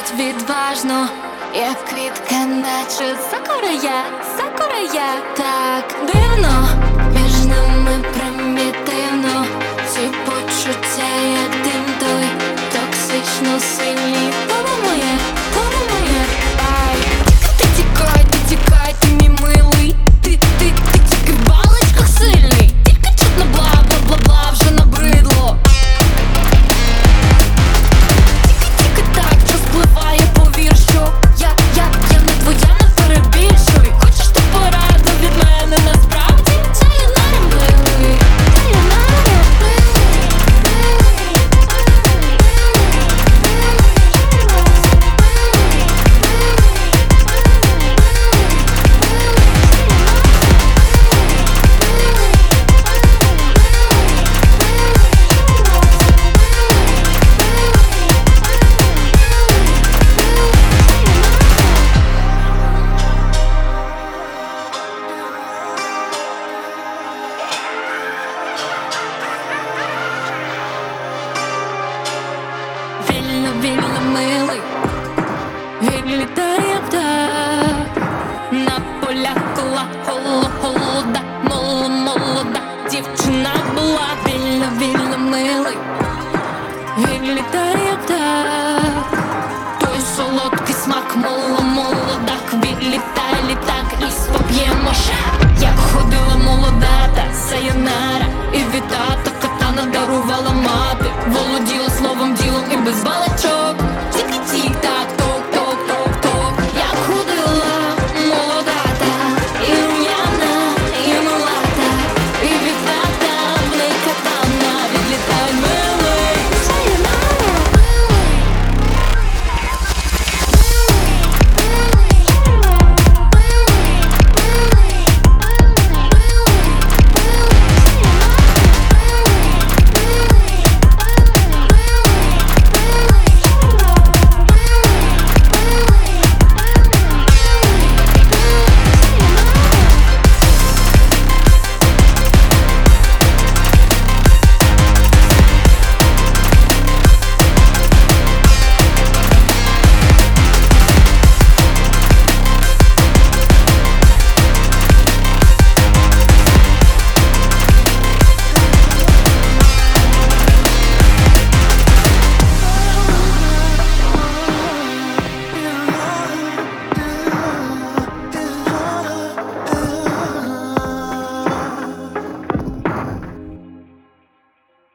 Ходь відважно, як квітка, наче сакура я, сакура я так дивно, між нами примітивно, ці почуття я дим той, токсично синій вільно милий, він літає вдах на полях кола коло холода, моло молода, дівчина була вільно, вільно милий, він літає вдах той солодкий смак, моло молода, він літає.